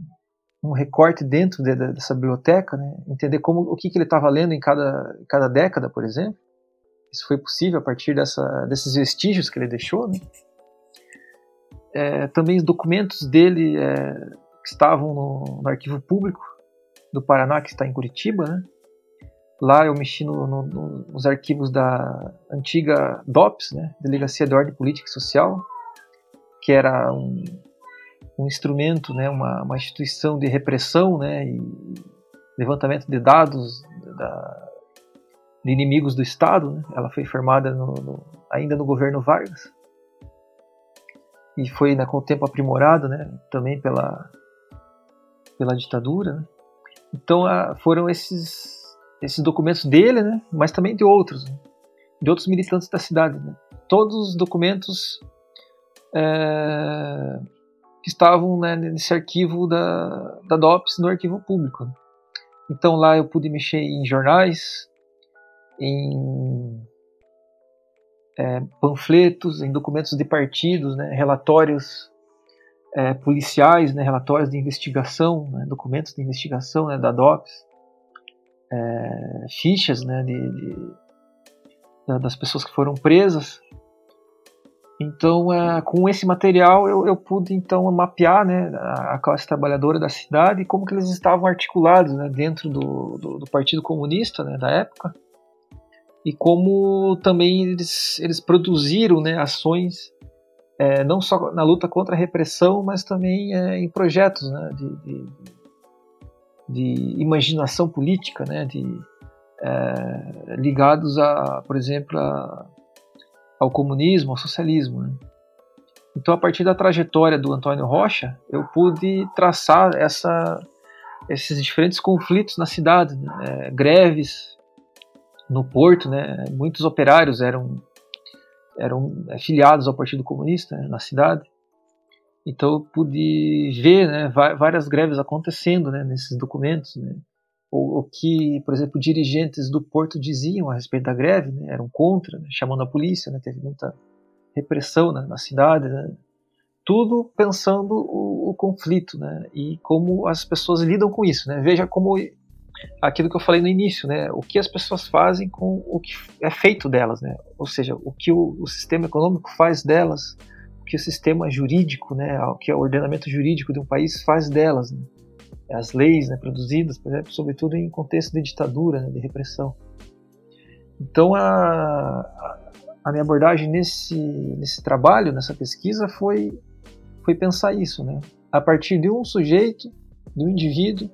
um recorte dentro de, de, dessa biblioteca, né, entender como o que, que ele estava lendo em cada, cada década, por exemplo. Isso foi possível a partir dessa, desses vestígios que ele deixou. Né. É, também os documentos dele é, que estavam no, no arquivo público do Paraná, que está em Curitiba, né, Lá eu mexi no, no, nos arquivos da antiga DOPS, né, Delegacia de Ordem Política e Social, que era um, um instrumento, né, uma, uma, instituição de repressão né, e levantamento de dados da, de inimigos do Estado. Né. Ela foi formada no, no, ainda no governo Vargas e foi né, com o tempo aprimorada né, também pela, pela ditadura. Né. Então foram esses esses documentos dele, né, mas também de outros, né, de outros militantes da cidade. Né. Todos os documentos é, que estavam né, nesse arquivo da, da DOPS no arquivo público. Então lá eu pude mexer em jornais, em é, panfletos, em documentos de partidos, né, relatórios é, policiais, né, relatórios de investigação, né, documentos de investigação né, da DOPS é, fichas né, de, de, das pessoas que foram presas. Então, é, com esse material, eu, eu, pude então mapear né, a classe trabalhadora da cidade e como que eles estavam articulados né, dentro do, do, do, Partido Comunista né, da época. E como também eles, eles produziram né, ações é, não só na luta contra a repressão, mas também é, em projetos né, de, de, de imaginação política, né, de, é, ligados a, por exemplo, a, ao comunismo, ao socialismo. Né. Então, a partir da trajetória do Antônio Rocha, eu pude traçar essa, esses diferentes conflitos na cidade, né, é, greves no porto, né, muitos operários eram eram filiados ao Partido Comunista né, na cidade. Então eu pude ver né, várias greves acontecendo né, nesses documentos. Né? O, o, que, por exemplo, dirigentes do Porto diziam a respeito da greve, né, eram contra, né, chamando a polícia, né, teve muita repressão né, na cidade. Né? Tudo pensando o, o, conflito né, e como as pessoas lidam com isso. Né? Veja como aquilo que eu falei no início, né? O que as pessoas fazem com o que é feito delas, né? Ou seja, o que o, o sistema econômico faz delas, que o sistema jurídico, né, o que o ordenamento jurídico de um país faz delas, né? As leis né, produzidas, por exemplo, sobretudo em contexto de ditadura, né, de repressão. Então a, a minha abordagem nesse, nesse trabalho, nessa pesquisa, foi, foi pensar isso, né? A partir de um sujeito, de um indivíduo,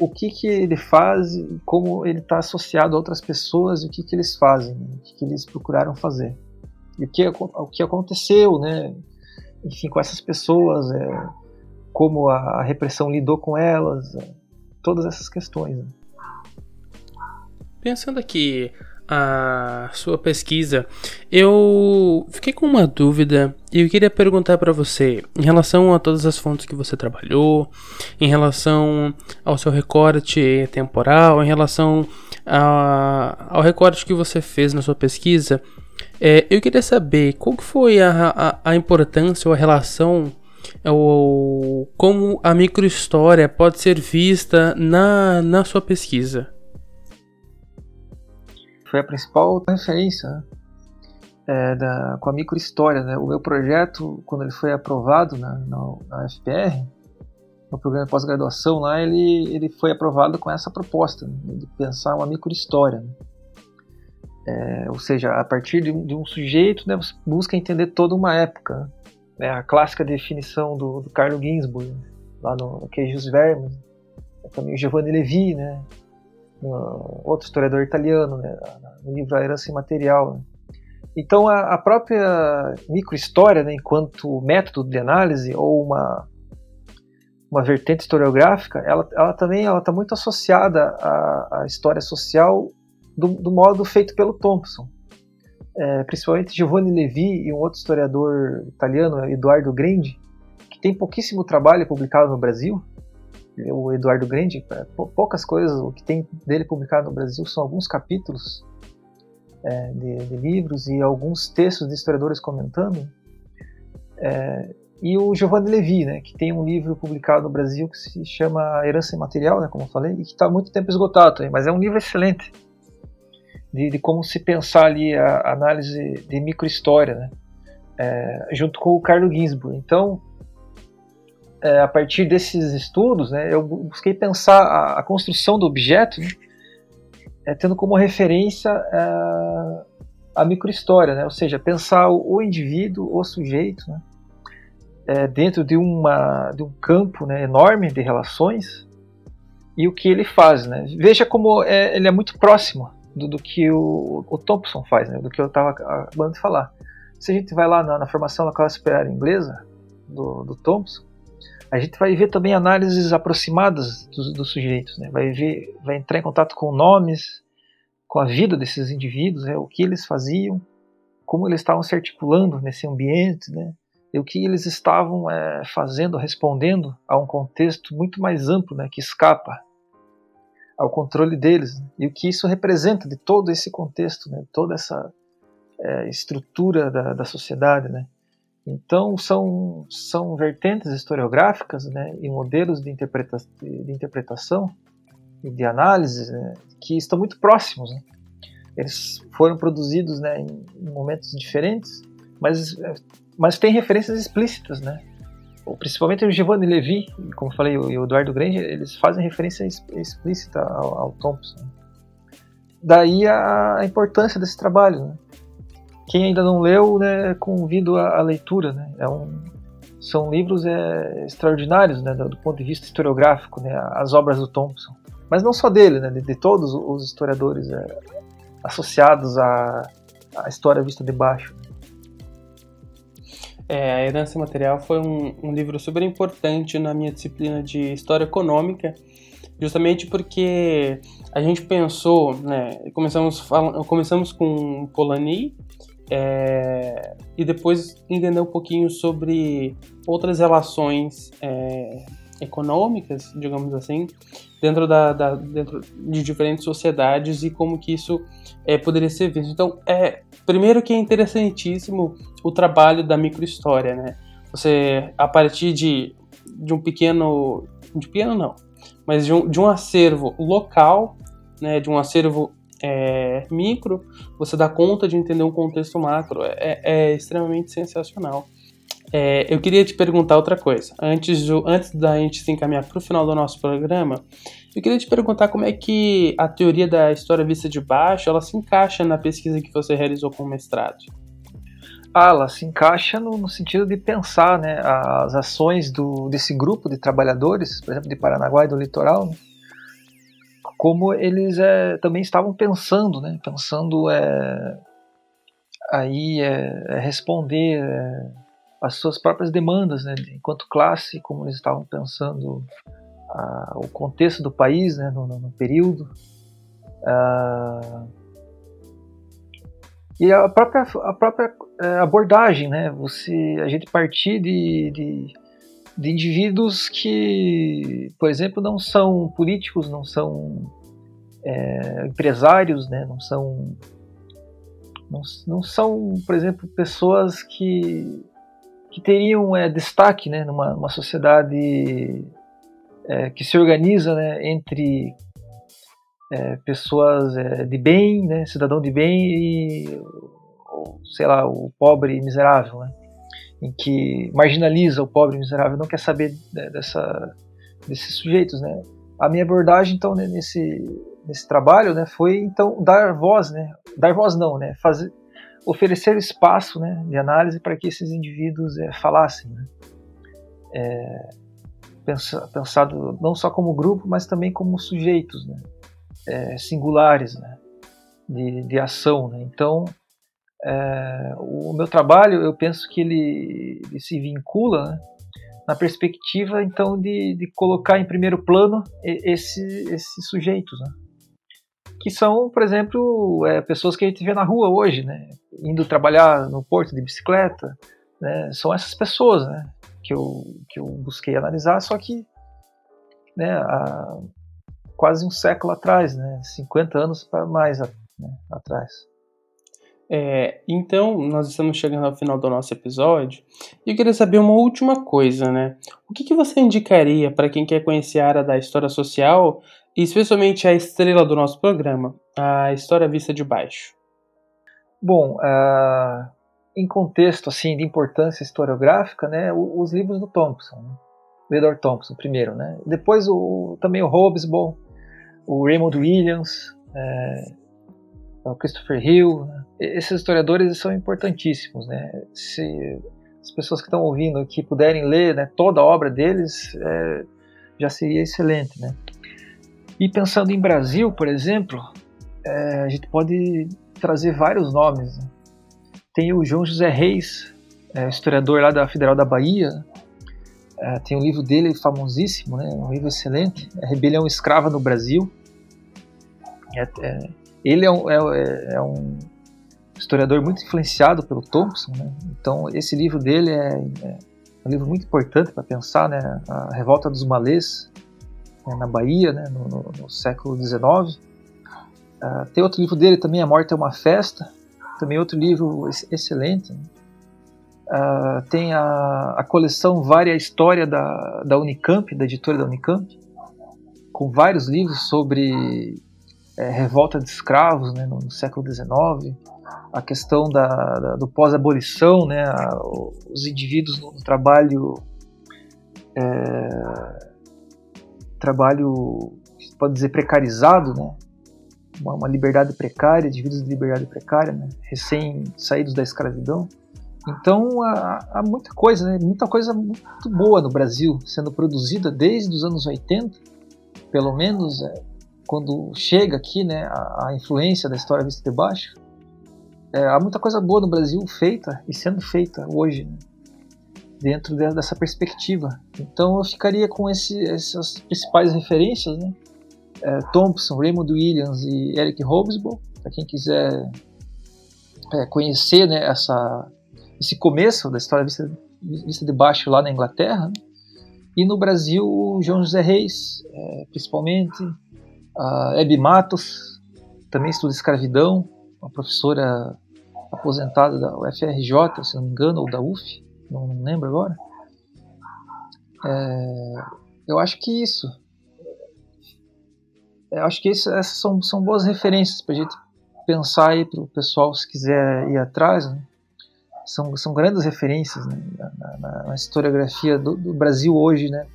o que, que ele faz, como ele está associado a outras pessoas o que, que eles fazem, né? o que, que eles procuraram fazer. E o que, o que aconteceu, né? Enfim, com essas pessoas, é, como a, a, repressão lidou com elas, é, todas essas questões. Né? Pensando aqui a sua pesquisa, eu fiquei com uma dúvida e eu queria perguntar para você em relação a todas as fontes que você trabalhou, em relação ao seu recorte temporal, em relação a, ao recorte que você fez na sua pesquisa. É, eu queria saber qual que foi a, a, a importância ou a relação ou como a microhistória pode ser vista na, na sua pesquisa foi a principal referência né? é, da, com a microhistória. Né? O meu projeto, quando ele foi aprovado na, na, na FPR, no programa de pós-graduação lá, ele, ele foi aprovado com essa proposta né? de pensar uma microhistória. Né? É, ou seja, a partir de, de, um sujeito, né, você busca entender toda uma época. Né? A clássica definição do, do Carlo Ginzburg, lá no, Queijos Vermes, também o Giovanni Levi, né? outro historiador italiano, né, no livro A Herança Imaterial. Né. Então, a, a própria microhistória, né, enquanto método de análise ou uma, uma vertente historiográfica, ela, ela também está muito associada à, à história social do, do, modo feito pelo Thompson. É, principalmente Giovanni Levi e um outro historiador italiano, Eduardo Grandi, que tem pouquíssimo trabalho publicado no Brasil, o Eduardo Grande, é, poucas coisas, o que tem dele publicado no Brasil são alguns capítulos é, de, de, livros e alguns textos de historiadores comentando. É, e o Giovanni Levi, né, que tem um livro publicado no Brasil que se chama Herança Imaterial, né, como eu falei, e que está há muito tempo esgotado mas é um livro excelente de, de como se pensar ali a análise de microhistória, né, é, junto com o Carlo Ginzburg. Então, é, a partir desses estudos, né, eu busquei pensar a, a construção do objeto né, é, tendo como referência é, a microhistória, né, ou seja, pensar o, o indivíduo, o sujeito, né, é, dentro de, uma, de um campo né, enorme de relações e o que ele faz. Né. Veja como é, ele é muito próximo do, do que o, o, Thompson faz, né, do que eu estava acabando de falar. Se a gente vai lá na, na formação da classe inglesa, do, do Thompson, a gente vai ver também análises aproximadas dos, dos sujeitos, né? vai, ver, vai entrar em contato com nomes, com a vida desses indivíduos, né? o que eles faziam, como eles estavam se articulando nesse ambiente, né? e o que eles estavam é, fazendo, respondendo a um contexto muito mais amplo, né? que escapa ao controle deles, né? e o que isso representa de todo esse contexto, né? toda essa é, estrutura da, da sociedade, né? Então, são, são vertentes historiográficas né, e modelos de, interpreta de interpretação e de análise né, que estão muito próximos. Né. Eles foram produzidos né, em, em, momentos diferentes, mas, mas têm referências explícitas. Né. Principalmente o Giovanni Levi, como falei, e o Eduardo Grande, eles fazem referência explícita ao, ao Thompson. Daí a, a importância desse trabalho. Né quem ainda não leu, né, convido a, a leitura. Né? É um, são livros é, extraordinários né, do, do, ponto de vista historiográfico, né, as obras do Thompson. Mas não só dele, né, de, de todos os historiadores é, associados à, à história vista de baixo. É, a Herança Material foi um, um, livro super importante na minha disciplina de História Econômica, justamente porque a gente pensou, né, começamos, começamos com Polanyi, é, e depois entender um pouquinho sobre outras relações é, econômicas, digamos assim, dentro, da, da, dentro de diferentes sociedades e como que isso é, poderia ser visto. Então, é, primeiro que é interessantíssimo o trabalho da microhistória, né? Você, a partir de, de um pequeno, de pequeno não, mas de um, de um acervo local, né, de um acervo é, micro, você dá conta de entender um contexto macro. É, é extremamente sensacional. É, eu queria te perguntar outra coisa. Antes, do, antes da gente se encaminhar para o final do nosso programa, Eu queria te perguntar como é que a teoria da história vista de baixo ela se encaixa na pesquisa que você realizou com o mestrado. Ah, ela se encaixa no, no sentido de pensar né, as ações do, desse grupo de trabalhadores, por exemplo, de Paranaguá e do litoral, né, como eles é, também estavam pensando, né, pensando é, aí é, é responder é, as suas próprias demandas, né, enquanto classe, como eles estavam pensando a, o contexto do país né, no, no período. Uh, e a própria, a própria é, abordagem, né? Você, a gente partir de, de, de, indivíduos que, por exemplo, não são políticos, não são é, empresários, né? Não são, não, não são, por exemplo, pessoas que que teriam é, destaque, né? Numa, numa sociedade é, que se organiza, né? Entre é, pessoas é, de bem, né, cidadão de bem e, ou, sei lá, o pobre miserável, né, em que marginaliza o pobre miserável, não quer saber né, dessa, desses sujeitos, né. A minha abordagem, então, né, nesse, nesse trabalho, né, foi então dar voz, né, dar voz não, né, fazer, oferecer espaço, né, de análise para que esses indivíduos é, falassem, né. É, pensado não só como grupo, mas também como sujeitos, né é, singulares né, de, de ação. Né? Então, é, o meu trabalho, eu penso que ele, ele se vincula né, na perspectiva, então, de, de, colocar em primeiro plano esse, esses sujeitos, né? Que são, por exemplo, é, pessoas que a gente vê na rua hoje, né? indo trabalhar no porto de bicicleta, né? são essas pessoas né? que, eu, que eu busquei analisar, só que né, a, quase um século atrás, né? 50 anos para mais né, atrás. É, então, nós estamos chegando ao final do nosso episódio e eu queria saber uma última coisa, né? O que, que você indicaria para quem quer conhecer a área da história social e especialmente a estrela do nosso programa, a história vista de baixo? Bom, uh, em contexto assim de importância historiográfica, né, os livros do Thompson, né? Edward Thompson primeiro, né? Depois o, também o Hobsbawm, o Raymond Williams, é, o Christopher Hill. Né? Esses historiadores são importantíssimos. Né? Se as pessoas que estão ouvindo aqui puderem ler né, toda a obra deles, é, já seria excelente. Né? E pensando em Brasil, por exemplo, é, a gente pode trazer vários nomes. Né? Tem o João José Reis, é, historiador lá da Federal da Bahia, é, tem um livro dele famosíssimo, né? um livro excelente, Rebelião Escrava no Brasil. É, é, ele é um, é, um, historiador muito influenciado pelo Thompson, né? então esse livro dele é um livro muito importante para pensar né? a revolta dos malês né? na Bahia, né? no, no, no século XIX. Uh, tem outro livro dele também, A Morte é uma Festa, também outro livro excelente. Né? Uh, tem a, a coleção Vária História da, da Unicamp, da editora da Unicamp, com vários livros sobre é, revolta de escravos né, no, no, século XIX, a questão da, da do pós-abolição, né, os indivíduos no, no trabalho é, trabalho pode dizer precarizado, né, uma, uma liberdade precária, indivíduos de liberdade precária, né, recém saídos da escravidão. Então há, há, muita coisa, né? muita coisa muito boa no Brasil sendo produzida desde os anos 80, pelo menos é, quando chega aqui né, a, a, influência da história vista de baixo. É, há muita coisa boa no Brasil feita e sendo feita hoje, né, dentro de, dessa perspectiva. Então eu ficaria com esse, essas principais referências, né? É, Thompson, Raymond Williams e Eric Hobsbawm, para quem quiser é, conhecer né, essa esse começo da história vista, vista de baixo lá na Inglaterra. Né? E no Brasil, o João José Reis, é, principalmente, a Hebe Matos, também estuda escravidão, uma professora aposentada da UFRJ, se não me engano, ou da UF, não, lembro agora. É, eu acho que isso. Eu acho que isso, essas são, são boas referências para a gente pensar aí para o pessoal se quiser ir atrás. Né? são, são grandes referências né, na, na, na, historiografia do, do, Brasil hoje, né?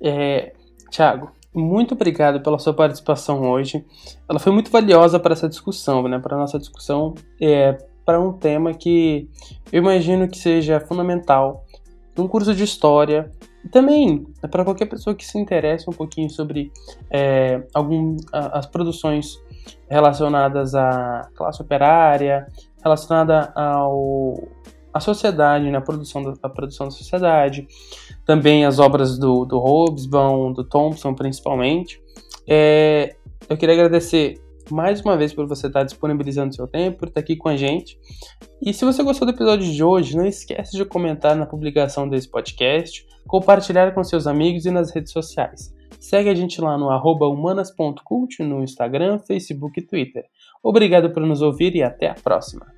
É, Tiago, muito obrigado pela sua participação hoje. Ela foi muito valiosa para essa discussão, né? Para nossa discussão, é, para um tema que eu imagino que seja fundamental num curso de história e também é para qualquer pessoa que se interesse um pouquinho sobre é, algum, a, as produções relacionadas à classe operária, relacionada ao a sociedade, né, a produção da, produção da sociedade, também as obras do, do Hobsbawm, do Thompson principalmente. É, eu queria agradecer mais uma vez por você estar disponibilizando seu tempo, por estar aqui com a gente. E se você gostou do episódio de hoje, não esquece de comentar na publicação desse podcast, compartilhar com seus amigos e nas redes sociais. Segue a gente lá no humanas.cult no Instagram, Facebook e Twitter. Obrigado por nos ouvir e até a próxima!